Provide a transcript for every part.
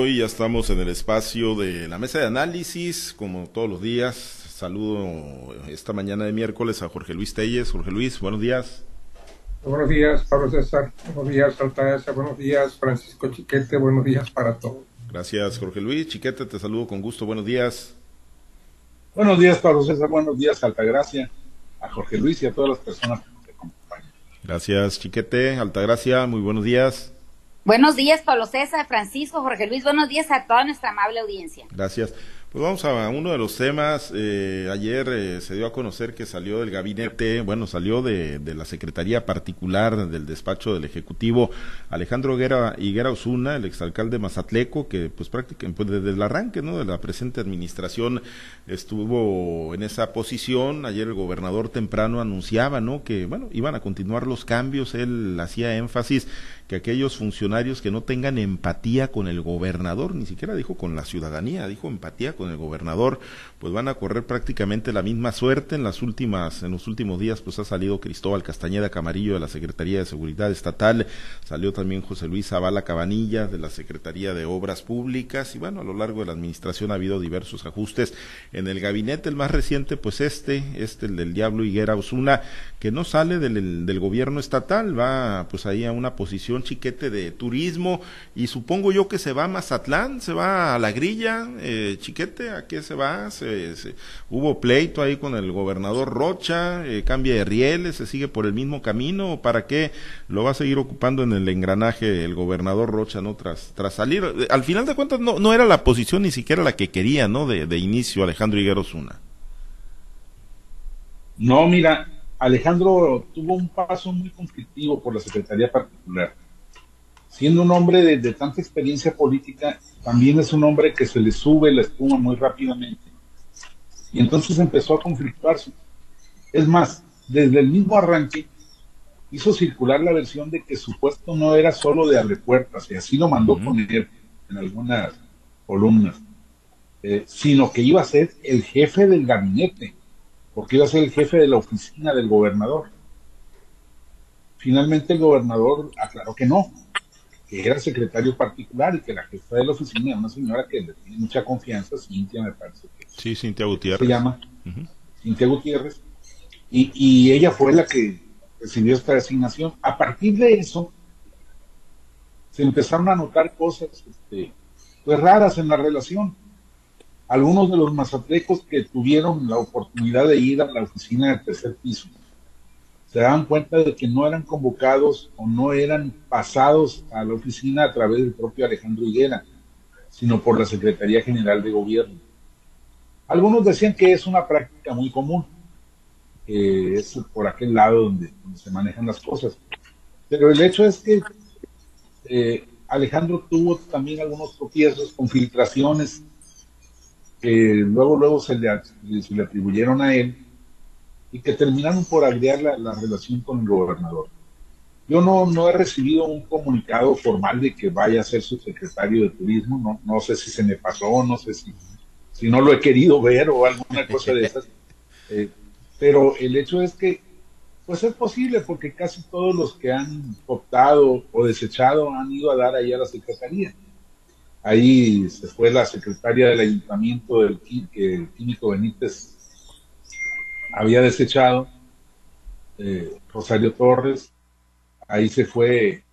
Hoy ya estamos en el espacio de la mesa de análisis, como todos los días. Saludo esta mañana de miércoles a Jorge Luis Telles. Jorge Luis, buenos días. Buenos días, Pablo César. Buenos días, Altagracia. Buenos días, Francisco Chiquete. Buenos días para todos. Gracias, Jorge Luis. Chiquete, te saludo con gusto. Buenos días. Buenos días, Pablo César. Buenos días, Altagracia. A Jorge Luis y a todas las personas que nos acompañan. Gracias, Chiquete. Altagracia, muy buenos días. Buenos días, Pablo César, Francisco, Jorge Luis. Buenos días a toda nuestra amable audiencia. Gracias. Pues vamos a uno de los temas. Eh, ayer eh, se dio a conocer que salió del gabinete, bueno, salió de, de, la Secretaría Particular del despacho del Ejecutivo Alejandro Higuera, Higuera Osuna, el exalcalde Mazatleco, que pues prácticamente pues, desde el arranque ¿no? de la presente administración estuvo en esa posición. Ayer el gobernador temprano anunciaba ¿no? que bueno, iban a continuar los cambios. Él hacía énfasis que aquellos funcionarios que no tengan empatía con el gobernador, ni siquiera dijo con la ciudadanía, dijo empatía con el gobernador, pues van a correr prácticamente la misma suerte. En las últimas, en los últimos días, pues ha salido Cristóbal Castañeda Camarillo de la Secretaría de Seguridad Estatal, salió también José Luis Zavala Cabanilla de la Secretaría de Obras Públicas, y bueno, a lo largo de la administración ha habido diversos ajustes en el gabinete. El más reciente, pues este, este, el del Diablo Higuera Osuna, que no sale del, del gobierno estatal, va pues ahí a una posición chiquete de turismo y supongo yo que se va a Mazatlán, se va a la grilla, eh, chiquete, ¿a qué se va? Se, hubo pleito ahí con el gobernador Rocha, eh, cambia de rieles, se sigue por el mismo camino, ¿o ¿para qué lo va a seguir ocupando en el engranaje el gobernador Rocha, no? Tras, tras salir, al final de cuentas no, no era la posición ni siquiera la que quería, ¿no? De, de inicio Alejandro Higuero Zuna. No, mira, Alejandro tuvo un paso muy conflictivo por la Secretaría Particular. Siendo un hombre de, de, tanta experiencia política, también es un hombre que se le sube la espuma muy rápidamente. Y entonces empezó a conflictuarse. Es más, desde el mismo arranque hizo circular la versión de que su puesto no era solo de abrepuertas, y así lo mandó uh -huh. poner en algunas columnas, eh, sino que iba a ser el jefe del gabinete porque iba a ser el jefe de la oficina del gobernador. Finalmente el gobernador aclaró que no, que era secretario particular y que la jefa de la oficina era una señora que le tiene mucha confianza, Cintia me parece que sí, Cintia Gutiérrez. se llama, uh -huh. Cintia Gutiérrez, y, y ella fue la que recibió esta designación. A partir de eso, se empezaron a notar cosas este, pues raras en la relación algunos de los mazatlecos que tuvieron la oportunidad de ir a la oficina del tercer piso se daban cuenta de que no eran convocados o no eran pasados a la oficina a través del propio Alejandro Higuera, sino por la Secretaría General de Gobierno. Algunos decían que es una práctica muy común, es por aquel lado donde, donde se manejan las cosas. Pero el hecho es que eh, Alejandro tuvo también algunos tropiezos con filtraciones que luego luego se le, se le, atribuyeron a él y que terminaron por agregar la, la, relación con el gobernador. Yo no, no he recibido un comunicado formal de que vaya a ser su secretario de turismo, no, no sé si se me pasó, no sé si, si no lo he querido ver o alguna cosa de esas, eh, pero el hecho es que pues es posible porque casi todos los que han optado o desechado han ido a dar ahí a la secretaría. Ahí se fue la secretaria del ayuntamiento del químico Benítez había desechado, eh, Rosario Torres, ahí se fue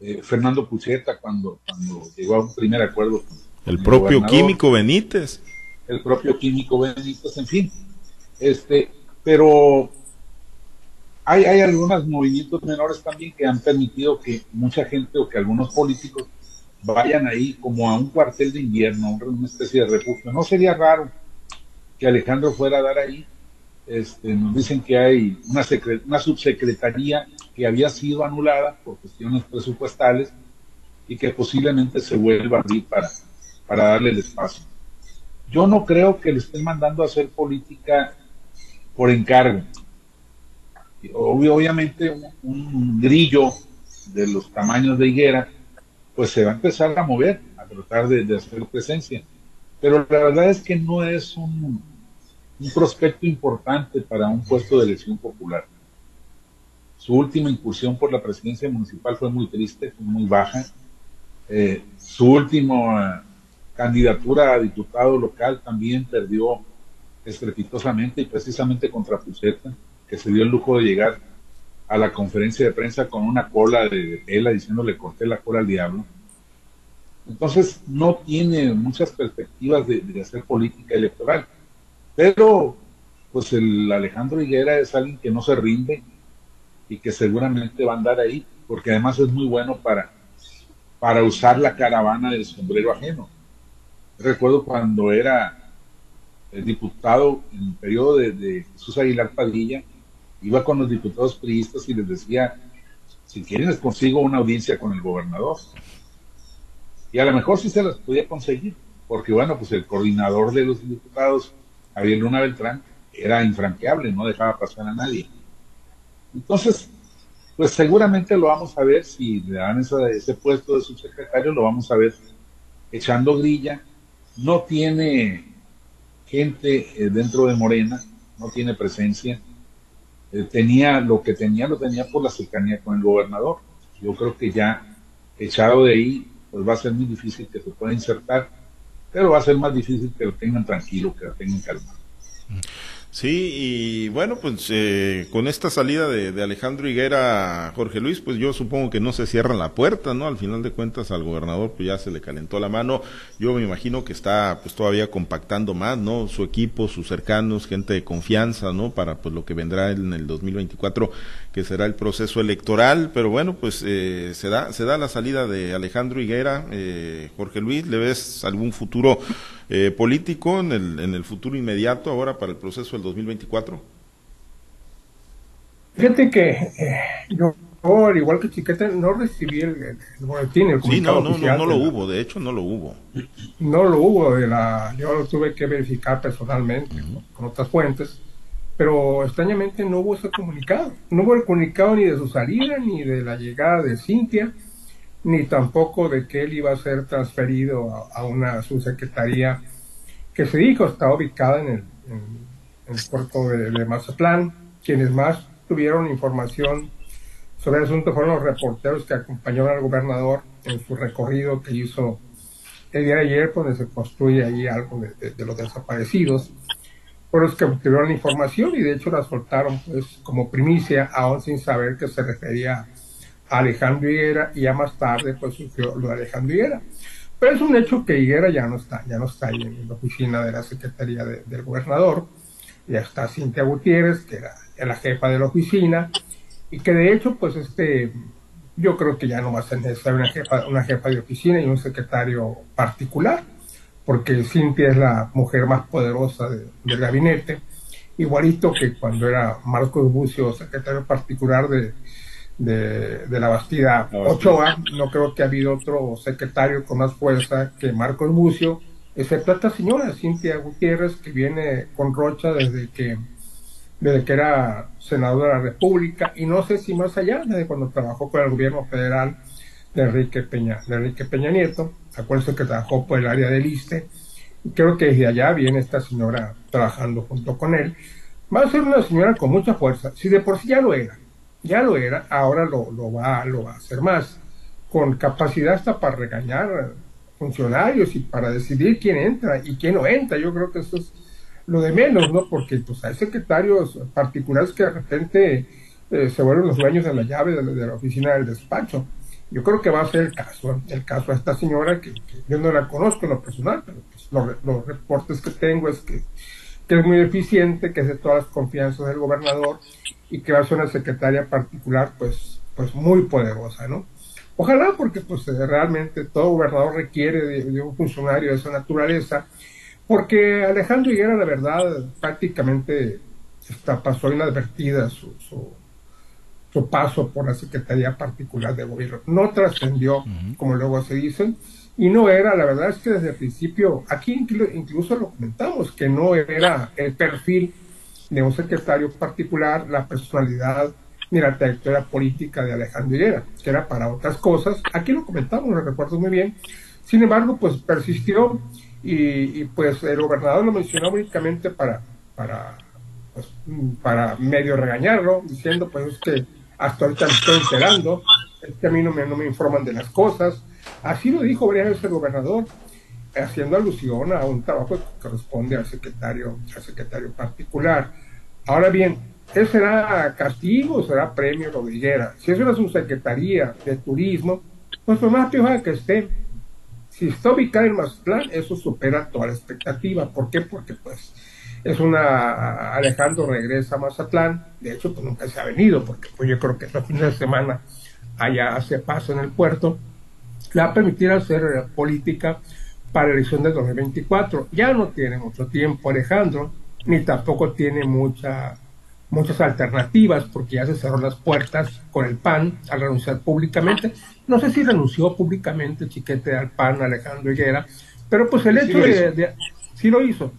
eh, Fernando Pucheta cuando, cuando llegó a un primer acuerdo con el, propio químico Benítez. El propio químico Benítez, en fin. Este, pero hay, hay algunos movimientos menores también que han permitido que mucha gente o que algunos políticos vayan ahí como a un cuartel de invierno, una especie de refugio. No sería raro que Alejandro fuera a dar ahí. Este, nos dicen que hay una, una subsecretaría que había sido anulada por cuestiones presupuestales y que posiblemente se vuelva a abrir para, para darle el espacio. Yo no creo que le estén mandando a hacer política por encargo. Obviamente un, grillo de los tamaños de higuera pues se va a empezar a mover, a tratar de, hacer presencia. Pero la verdad es que no es un, un, prospecto importante para un puesto de elección popular. Su última incursión por la presidencia municipal fue muy triste, fue muy baja. Eh, su última candidatura a diputado local también perdió estrepitosamente y precisamente contra Puceta, que se dio el lujo de llegar a la conferencia de prensa con una cola de tela diciéndole corté la cola al diablo. Entonces no tiene muchas perspectivas de hacer política electoral. Pero pues el Alejandro Higuera es alguien que no se rinde y que seguramente va a andar ahí, porque además es muy bueno para, para usar la caravana del sombrero ajeno. Recuerdo cuando era el diputado en el periodo de, de Jesús Aguilar Padilla, iba con los diputados priistas y les decía, si quieren les consigo una audiencia con el gobernador. Y a lo mejor sí se las podía conseguir, porque bueno, pues el coordinador de los diputados, Javier Luna Beltrán, era infranqueable, no dejaba pasar a nadie. Entonces, pues seguramente lo vamos a ver, si le dan ese puesto de subsecretario, lo vamos a ver echando grilla. No tiene gente eh, dentro de Morena, no tiene presencia. Eh, tenía lo que tenía, lo tenía por la cercanía con el gobernador. Yo creo que ya echado de ahí, pues va a ser muy difícil que se pueda insertar, pero va a ser más difícil que lo tengan tranquilo, que lo tengan calmado. Sí, y bueno, pues eh, con esta salida de, de, Alejandro Higuera, Jorge Luis, pues yo supongo que no se cierra la puerta, ¿no? Al final de cuentas al gobernador pues ya se le calentó la mano. Yo me imagino que está pues todavía compactando más, ¿no? Su equipo, sus cercanos, gente de confianza, ¿no? Para pues lo que vendrá en el 2024, que será el proceso electoral. Pero bueno, pues eh, se da se da la salida de Alejandro Higuera, eh, Jorge Luis. ¿Le ves algún futuro? eh, político en el, en el futuro inmediato ahora para el proceso del 2024? Fíjate que eh, yo, al igual que Chiquete, no recibí el, el boletín, el Sí, no, no, no, no lo la, hubo, de hecho no lo hubo. No lo hubo, de la, yo lo tuve que verificar personalmente uh -huh. con otras fuentes, pero extrañamente no hubo ese comunicado. No hubo el comunicado ni de su salida, ni de la llegada de Cintia, ni tampoco de que él iba a ser transferido a, a una subsecretaría que se dijo está ubicada en el, en, el puerto de, de, Mazatlán. Quienes más tuvieron información sobre el asunto fueron los reporteros que acompañaron al gobernador en su recorrido que hizo el día de ayer, donde se construye ahí algo de los desaparecidos. Fueron los que obtuvieron la información y de hecho la soltaron pues como primicia, aún sin saber que se refería a Alejandro Higuera y ya más tarde pues sufrió lo de Alejandro Higuera. Pero es un hecho que Higuera ya no está, ya no está ahí en la oficina de la Secretaría de, del Gobernador, ya está Cintia Gutiérrez, que era la jefa de la oficina, y que de hecho pues este, yo creo que ya no va a ser necesaria una jefa, una jefa de oficina y un secretario particular, porque Cintia es la mujer más poderosa de, del gabinete, igualito que cuando era Marcos Bucio, secretario particular de, de, de la Bastida Ochoa, no creo que ha habido otro secretario con más fuerza que Marcos Bucio, excepto esta señora, Cintia Gutiérrez, que viene con Rocha desde que, desde que era senadora de la República, y no sé si más allá, desde cuando trabajó con el gobierno federal de Enrique Peña, de Enrique Peña Nieto, acuérdense que trabajó por el área del ISTE, y creo que desde allá viene esta señora trabajando junto con él. Va a ser una señora con mucha fuerza, si de por sí ya lo era, ya lo era, ahora lo, lo, va, lo va a hacer más, con capacidad hasta para regañar funcionarios y para decidir quién entra y quién no entra. Yo creo que eso es lo de menos, ¿no? Porque pues hay secretarios particulares que de repente eh, se vuelven los dueños de la llave de de la, oficina del despacho. Yo creo que va a ser el caso, el caso de esta señora que, yo no la conozco en lo personal, pero pues, los, los reportes que tengo es que, que es muy eficiente, que es de todas las confianzas del gobernador y que va a ser una secretaria particular pues, pues muy poderosa, ¿no? Ojalá porque pues realmente todo gobernador requiere de, un funcionario de esa naturaleza, porque Alejandro Higuera la verdad prácticamente está, pasó inadvertida su, su, paso por la Secretaría Particular de Gobierno. No trascendió, uh -huh. como luego se dicen, y no era, la verdad es que desde el principio, aquí incluso lo comentamos, que no era el perfil de un secretario particular, la personalidad ni la trayectoria política de Alejandro Higuera, que era para otras cosas. Aquí lo comentamos, lo recuerdo muy bien. Sin embargo, pues persistió y, y pues el gobernador lo mencionó únicamente para, para, pues, para medio regañarlo, diciendo pues es que hasta ahorita me estoy enterando, es que a mí no me, no me informan de las cosas, Así lo dijo varias veces el gobernador, haciendo alusión a un trabajo que corresponde al secretario, al secretario particular. Ahora bien, ¿ese será castigo o será premio lo Si es una subsecretaría de turismo, pues por más pioja que esté, si está ubicada en Mazatlán, eso supera toda la expectativa. ¿Por qué? Porque pues es una Alejandro regresa a Mazatlán, de hecho pues nunca se ha venido, porque pues yo creo que este fin de semana allá hace paso en el puerto, le va a permitir hacer política para la elección del 2024. Ya no tiene mucho tiempo Alejandro, ni tampoco tiene mucha, muchas alternativas, porque ya se cerró las puertas con el PAN al renunciar públicamente. No sé si renunció públicamente Chiquete al PAN, Alejandro Higuera, pero pues el hecho de, sí lo hizo.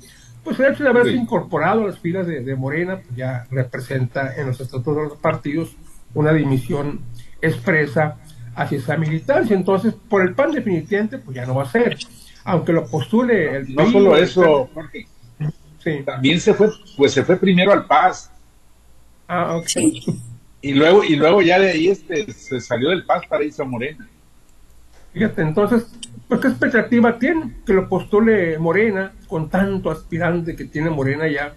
Pues el hecho de haberse incorporado a las filas de, Morena pues ya representa en los estatutos de los partidos una dimisión expresa hacia esa militancia. Entonces, por el PAN definitivamente, pues ya no va a ser aunque lo postule el No solo eso, Jorge. Sí. También se fue, pues se fue primero al Paz. Ah, ok. Y luego, y luego ya de ahí este, se salió del Paz para irse a Morena. Fíjate, entonces, pues qué expectativa tiene que lo postule Morena, con tanto aspirante que tiene Morena ya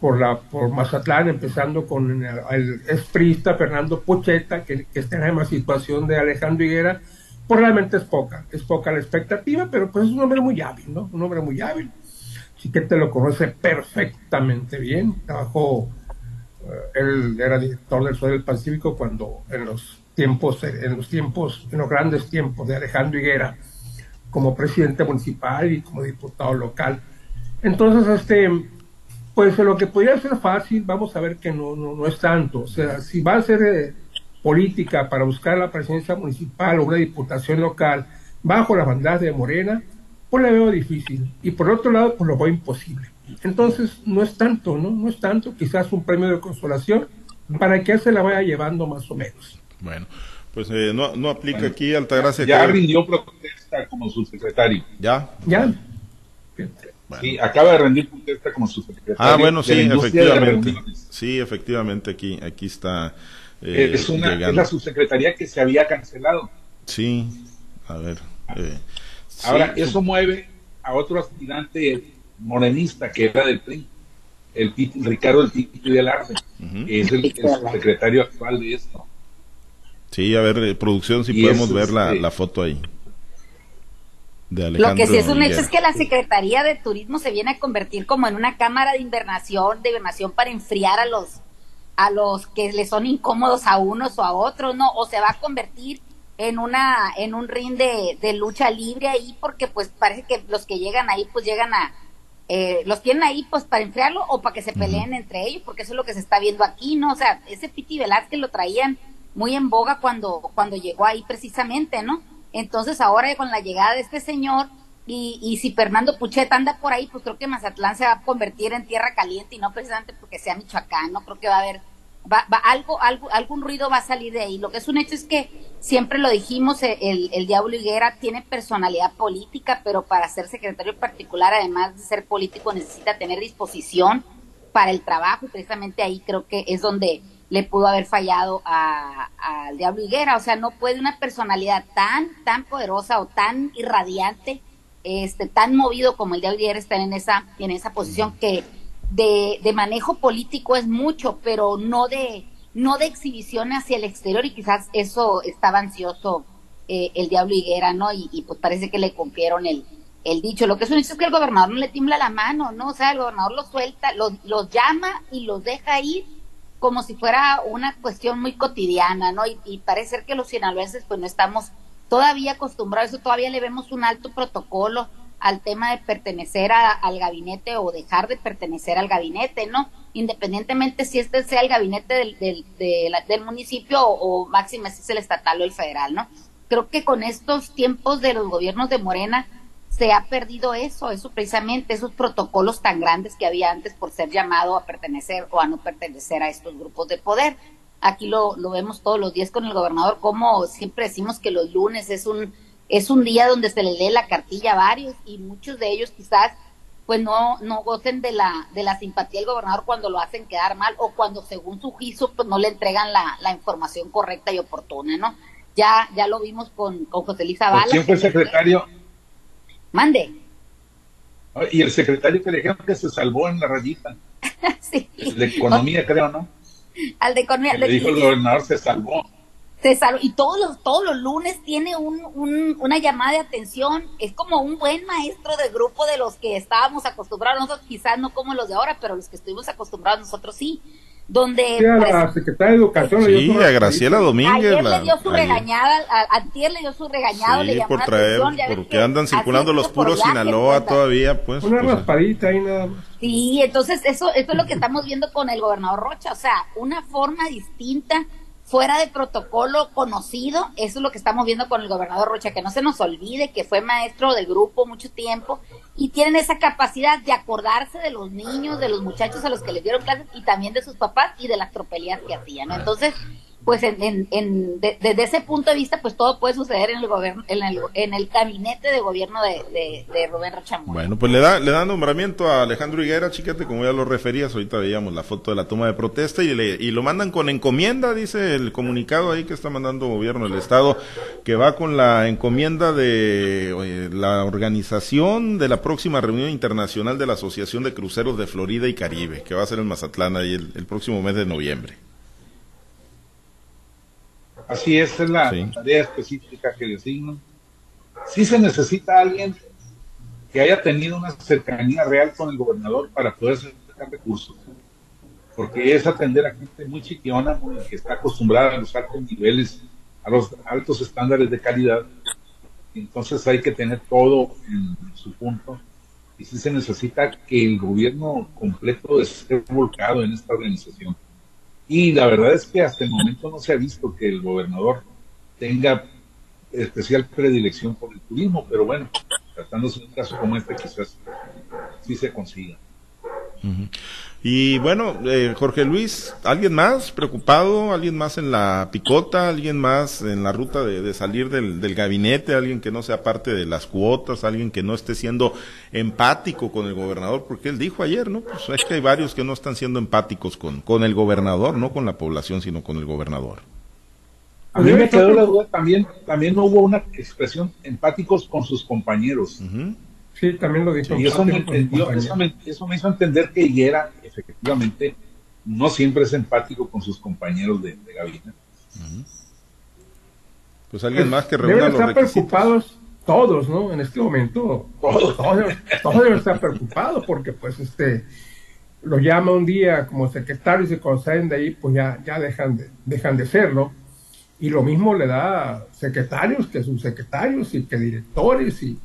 por la por Mazatlán, empezando con el, el esprista Fernando Pocheta, que, que está en la misma situación de Alejandro Higuera, pues realmente es poca, es poca la expectativa, pero pues es un hombre muy hábil, ¿no? Un hombre muy hábil. Chiquete lo conoce perfectamente bien, trabajó, eh, él era director del Sol del Pacífico cuando en los tiempos, en los tiempos, en los grandes tiempos de Alejandro Higuera, como presidente municipal y como diputado local. Entonces, este, pues lo que podría ser fácil, vamos a ver que no, no, no es tanto. O sea, si va a ser eh, política para buscar la presidencia municipal o una diputación local bajo la bandera de Morena, pues la veo difícil. Y por otro lado, pues lo veo imposible. Entonces, no es tanto, ¿no? No es tanto, quizás un premio de consolación para que se la vaya llevando más o menos. Bueno, pues eh, no, no aplica aquí, Altagracia. Ya rindió protesta como subsecretario. ¿Ya? Ya. Sí, acaba de rendir protesta como subsecretario. Ah, bueno, sí, efectivamente. Sí, efectivamente, aquí, aquí está eh, es, una, es la subsecretaría que se había cancelado. Sí, a ver. Eh, Ahora, eso mueve a otro aspirante morenista que era del PRI, el Ricardo el Tito del Arce, que es el, secretario actual de esto. Sí, a ver, eh, producción, si podemos ver la, la, foto ahí. De Lo que sí es un hecho es que la Secretaría de Turismo se viene a convertir como en una cámara de invernación, de invernación para enfriar a los a los que le son incómodos a unos o a otros, ¿no? O se va a convertir en una en un ring de, de lucha libre ahí porque pues parece que los que llegan ahí pues llegan a eh, los tienen ahí pues para enfriarlo o para que se peleen entre ellos porque eso es lo que se está viendo aquí no o sea ese Piti Velázquez lo traían muy en boga cuando cuando llegó ahí precisamente no entonces ahora con la llegada de este señor y, y si Fernando Puchet anda por ahí, pues creo que Mazatlán se va a convertir en tierra caliente y no precisamente porque sea Michoacán, no creo que va a haber, va, va, algo, algo, algún ruido va a salir de ahí. Lo que es un hecho es que siempre lo dijimos, eh, el, el Diablo Higuera tiene personalidad política, pero para ser secretario particular, además de ser político, necesita tener disposición para el trabajo y precisamente ahí creo que es donde le pudo haber fallado al Diablo Higuera. O sea, no puede una personalidad tan, tan poderosa o tan irradiante este, tan movido como el de ayer estar en esa, en esa posición que de, de, manejo político es mucho, pero no de, no de exhibición hacia el exterior y quizás eso estaba ansioso eh, el Diablo Higuera, ¿no? Y, pues parece que le cumplieron el, el dicho. Lo que es un es que el gobernador no le tiembla la mano, ¿no? O sea, el gobernador los suelta, los llama y los deja ir como si fuera una cuestión muy cotidiana, ¿no? Y, y parece que los sinaloenses pues no estamos todavía acostumbrado a eso, todavía le vemos un alto protocolo al tema de pertenecer al gabinete o dejar de pertenecer al gabinete, ¿no? Independientemente si este sea el gabinete del, del, del municipio o, o máximo si es el estatal o el federal, ¿no? Creo que con estos tiempos de los gobiernos de Morena se ha perdido eso, eso precisamente, esos protocolos tan grandes que había antes por ser llamado a pertenecer o a no pertenecer a estos grupos de poder. Aquí lo, lo vemos todos los días con el gobernador, como siempre decimos que los lunes es un, es un día donde se le lee la cartilla a varios y muchos de ellos quizás pues no, no gocen de la, de la simpatía del gobernador cuando lo hacen quedar mal o cuando según su juicio pues no le entregan la, la información correcta y oportuna, ¿no? ya, ya lo vimos con, con José Luis Zavala. ¿Quién fue secretario? Mande. Y el secretario que le dijeron que se salvó en la rayita. sí. de economía, creo, ¿no? Al de economía. le dijo el gobernador se salvó. Se salvó. Y todos los, todos los lunes tiene un, un, una llamada de atención. Es como un buen maestro de grupo de los que estábamos acostumbrados. Nosotros quizás no como los de ahora, pero los que estuvimos acostumbrados nosotros sí donde la secretaria de Educación sí, a Graciela Domínguez ayer le dio su regañada a, antier le dio su regañado le llamó por traer porque andan circulando los puros Sinaloa todavía pues una pues, raspadita ahí nada más. Sí entonces eso eso es lo que estamos viendo con el gobernador Rocha o sea una forma distinta fuera de protocolo conocido, eso es lo que estamos viendo con el gobernador Rocha, que no se nos olvide que fue maestro del grupo mucho tiempo y tienen esa capacidad de acordarse de los niños, de los muchachos a los que les dieron clases y también de sus papás y de las tropelías que hacían. Entonces, pues en, en, desde ese punto de vista, pues todo puede suceder en el gobierno, en el, en el gabinete de gobierno de, de, Rubén Rochamón. Bueno, pues le da, le da nombramiento a Alejandro Higuera, chiquete, como ya lo referías, ahorita veíamos la foto de la toma de protesta y, le, y lo mandan con encomienda, dice el comunicado ahí que está mandando gobierno del estado, que va con la encomienda de la organización de la próxima reunión internacional de la Asociación de Cruceros de Florida y Caribe, que va a ser en Mazatlán ahí el próximo mes de noviembre. Así es, es la tarea específica que designan. Sí se necesita alguien que haya tenido una cercanía real con el gobernador para poder sacar recursos. Porque es atender a gente muy chiquiona, que está acostumbrada a los altos niveles, a los altos estándares de calidad. Entonces hay que tener todo en su punto. Y sí se necesita que el gobierno completo esté volcado en esta organización. Y la verdad es que hasta el momento no se ha visto que el gobernador tenga especial predilección por el turismo, pero bueno, tratándose de un caso como este, quizás sí se consiga. Y bueno, eh, Jorge Luis, ¿alguien más preocupado? ¿Alguien más en la picota? ¿Alguien más en la ruta de, salir del, gabinete? ¿Alguien que no sea parte de las cuotas? ¿Alguien que no esté siendo empático con el gobernador? Porque él dijo ayer, ¿no? Pues es que hay varios que no están siendo empáticos con, con el gobernador, no con la población, sino con el gobernador. A mí me quedó la duda también, también no hubo una expresión empáticos con sus compañeros. Sí, también lo dijo. Y eso me, hizo entender que Higuera, efectivamente, no siempre es empático con sus compañeros de, gabinete. Pues alguien más que reúna deben estar preocupados todos, ¿no? En este momento, todos, todos, deben estar preocupados porque, pues, este, lo llama un día como secretario y se conceden de ahí, pues ya, ya dejan, de, dejan de serlo. Y lo mismo le da secretarios que subsecretarios y que directores y,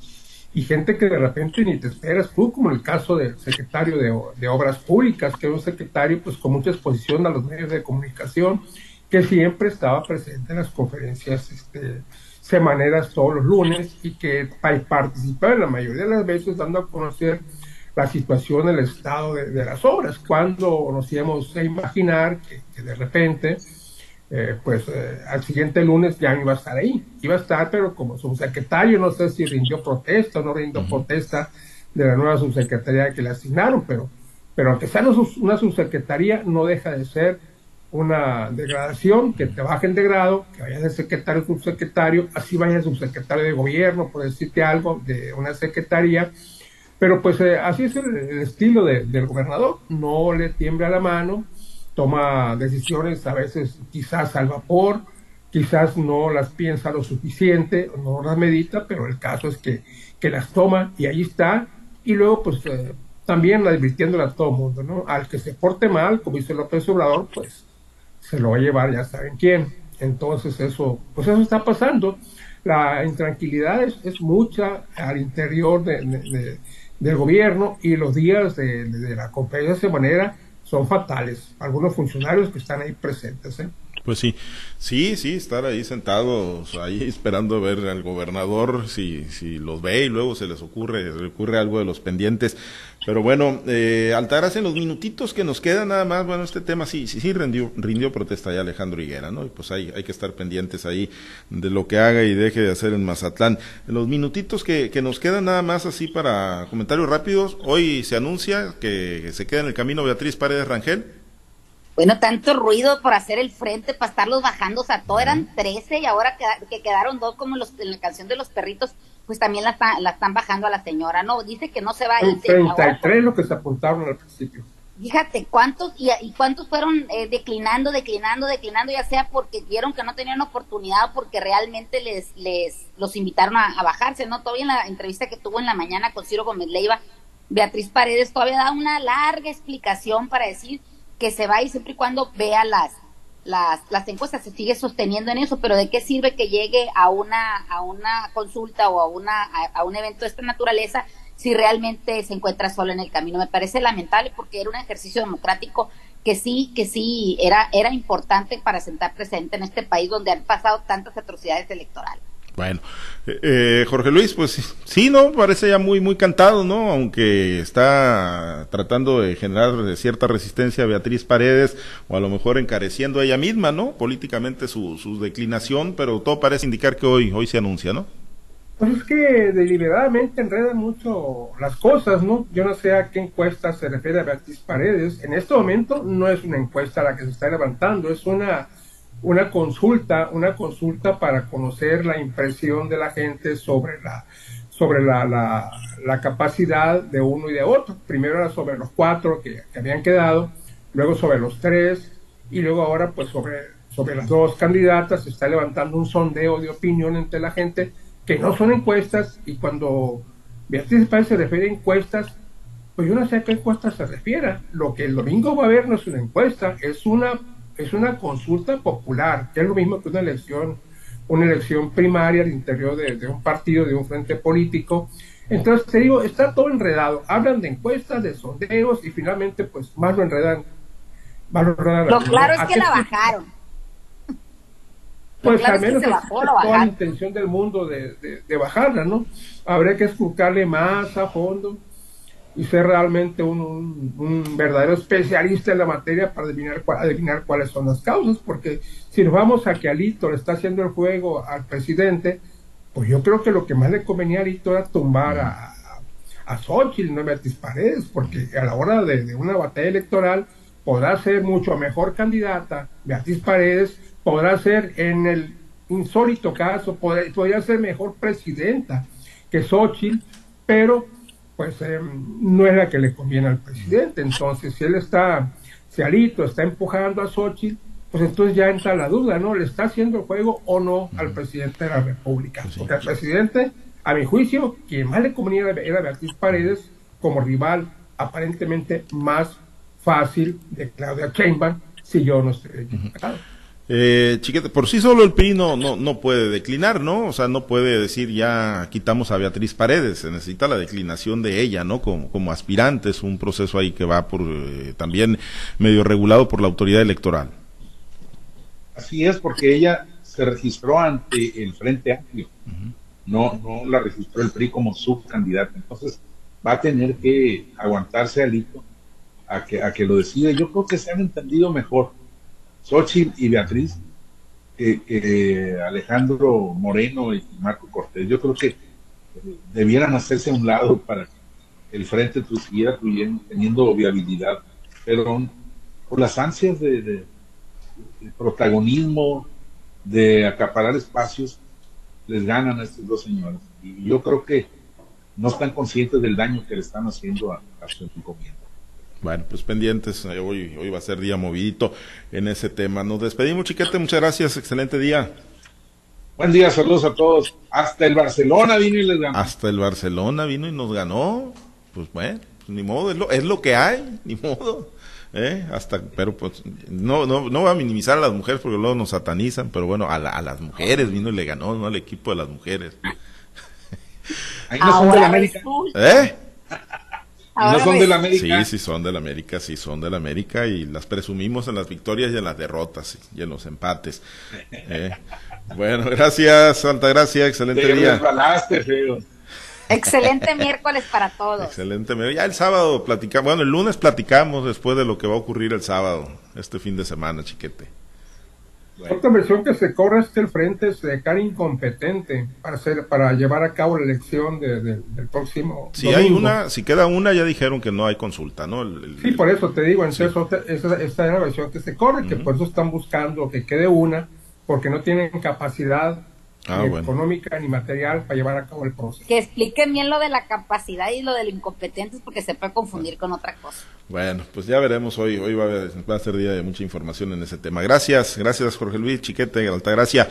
y gente que de repente ni te esperas tú, como el caso del secretario de, Obras Públicas, que es un secretario pues con mucha exposición a los medios de comunicación, que siempre estaba presente en las conferencias este, semaneras todos los lunes y que participaba en la mayoría de las veces dando a conocer la situación, el estado de, las obras, cuando nos íbamos a imaginar que de repente eh, pues eh, al siguiente lunes ya iba a estar ahí. Iba a estar, pero como subsecretario, no sé si rindió protesta o no rindió protesta de la nueva subsecretaría que le asignaron, pero, pero aunque sea una subsecretaría, no deja de ser una degradación, que te bajen de grado, que vayas de secretario a subsecretario, así vayas subsecretario de gobierno, por decirte algo, de una secretaría. Pero pues eh, así es el, estilo del gobernador, no le tiembla la mano, toma decisiones a veces quizás al vapor, quizás no las piensa lo suficiente, no las medita, pero el caso es que, que las toma y ahí está, y luego pues eh, también advirtiéndole a todo el mundo, ¿no? Al que se porte mal, como dice López Obrador, pues se lo va a llevar ya saben quién. Entonces eso, pues eso está pasando. La intranquilidad es, mucha al interior de, del gobierno y los días de, la conferencia de manera son fatales. Algunos funcionarios que están ahí presentes. ¿eh? Pues sí, sí, sí, estar ahí sentados, ahí esperando ver al gobernador, si, si los ve y luego se les ocurre, se ocurre algo de los pendientes. Pero bueno, eh, Altaras, en los minutitos que nos quedan nada más, bueno, este tema sí, sí, sí rindió, rindió protesta ya Alejandro Higuera, ¿no? Y pues hay, hay que estar pendientes ahí de lo que haga y deje de hacer en Mazatlán. En los minutitos que, que nos quedan nada más así para comentarios rápidos, hoy se anuncia que se queda en el camino Beatriz Paredes Rangel. Bueno, tanto ruido por hacer el frente, para estarlos bajando, o sea, todo eran 13 y ahora que, quedaron dos como los, en la canción de los perritos, pues también la, la están bajando a la señora, ¿no? Dice que no se va a ir. 33 lo que se apuntaron al principio. Fíjate, ¿cuántos y, cuántos fueron eh, declinando, declinando, declinando, ya sea porque vieron que no tenían oportunidad o porque realmente les, les los invitaron a, bajarse, ¿no? Todavía en la entrevista que tuvo en la mañana con Ciro Gómez Leiva, Beatriz Paredes todavía da una larga explicación para decir que se va ir siempre y cuando vea las, las, las encuestas, se sigue sosteniendo en eso, pero ¿de qué sirve que llegue a una, a una consulta o a, una, a, un evento de esta naturaleza si realmente se encuentra solo en el camino? Me parece lamentable porque era un ejercicio democrático que sí, que sí era, era importante para sentar presente en este país donde han pasado tantas atrocidades electorales. Bueno, eh, eh, Jorge Luis, pues sí, ¿no? Parece ya muy, muy cantado, ¿no? Aunque está tratando de generar cierta resistencia a Beatriz Paredes, o a lo mejor encareciendo a ella misma, ¿no? Políticamente su, su declinación, pero todo parece indicar que hoy, hoy se anuncia, ¿no? Pues es que deliberadamente enreda mucho las cosas, ¿no? Yo no sé a qué encuesta se refiere a Beatriz Paredes. En este momento no es una encuesta la que se está levantando, es una una consulta, una consulta para conocer la impresión de la gente sobre la, sobre la, la, capacidad de uno y de otro. Primero era sobre los cuatro que, habían quedado, luego sobre los tres y luego ahora pues sobre, sobre las dos candidatas se está levantando un sondeo de opinión entre la gente que no son encuestas y cuando Beatriz Páez se refiere a encuestas, pues yo no sé a qué encuesta se refiere. Lo que el domingo va a haber no es una encuesta, es una es una consulta popular, que es lo mismo que una elección, una elección primaria al interior de, un partido, de un frente político. Entonces, te digo, está todo enredado. Hablan de encuestas, de sondeos y finalmente, pues, más lo enredan. Más lo, enredan lo claro es que la bajaron. Pues al menos es toda la intención del mundo de, de, de bajarla, ¿no? Habría que escucharle más a fondo y ser realmente un, verdadero especialista en la materia para adivinar, adivinar cuáles son las causas, porque si nos vamos a que Alito le está haciendo el juego al presidente, pues yo creo que lo que más le convenía a Alito era tumbar a, a Xochitl, no a Beatriz Paredes, porque a la hora de, una batalla electoral podrá ser mucho mejor candidata Beatriz Paredes, podrá ser en el insólito caso, podría, podría ser mejor presidenta que Xochitl, pero pues eh, no es la que le conviene al presidente. Entonces, si él está, si Alito está empujando a Xochitl, pues entonces ya entra la duda, ¿no? ¿Le está haciendo el juego o no al presidente de la República? Pues Porque al presidente, a mi juicio, quien más le convenía era Beatriz Paredes como rival aparentemente más fácil de Claudia Sheinbaum, si yo no estoy equivocado. Eh, chiquete, por sí solo el PRI no, no, puede declinar, ¿no? O sea, no puede decir ya quitamos a Beatriz Paredes, se necesita la declinación de ella, ¿no? Como, como aspirante, es un proceso ahí que va por eh, también medio regulado por la autoridad electoral. Así es, porque ella se registró ante el Frente Amplio, no, no la registró el PRI como subcandidata, entonces va a tener que aguantarse alito a que, a que lo decida. Yo creo que se han entendido mejor Xochitl y Beatriz que, Alejandro Moreno y Marco Cortés. Yo creo que debieran hacerse a un lado para que el frente siguiera teniendo viabilidad, pero por las ansias de, protagonismo, de acaparar espacios, les ganan a estos dos señores. Y yo creo que no están conscientes del daño que le están haciendo a, a su encomienda. Bueno, pues pendientes, eh, hoy, hoy va a ser día movidito en ese tema. Nos despedimos, chiquete, muchas gracias, excelente día. Buen día, saludos a todos. Hasta el Barcelona vino y les ganó. Hasta el Barcelona vino y nos ganó. Pues bueno, pues ni modo, es lo, es lo que hay, ni modo. ¿Eh? Hasta, pero pues no, no, no va a minimizar a las mujeres porque luego nos satanizan, pero bueno, a, a las mujeres vino y le ganó, ¿no? Al equipo de las mujeres. Ahí no son de la América. ¿Eh? No son de la América? Sí, sí son de la América, sí son de la América y las presumimos en las victorias y en las derrotas y en los empates. Eh, bueno, gracias, Santa Gracia, excelente día. Excelente miércoles para todos. Excelente. Ya el sábado platicamos, bueno, el lunes platicamos después de lo que va a ocurrir el sábado, este fin de semana, chiquete. Otra versión que se corre es que el frente se declara incompetente para hacer, para llevar a cabo la elección del próximo. Si hay una, si queda una, ya dijeron que no hay consulta, ¿no? sí, por eso te digo, esa, es la versión que se corre, que por eso están buscando que quede una, porque no tienen capacidad Ah, económica ni material para llevar a cabo el proceso. Que expliquen bien lo de la capacidad y lo de lo incompetentes porque se puede confundir con otra cosa. Bueno, pues ya veremos hoy, hoy va a, va a ser día de mucha información en ese tema. Gracias, gracias Jorge Luis Chiquete, Altagracia.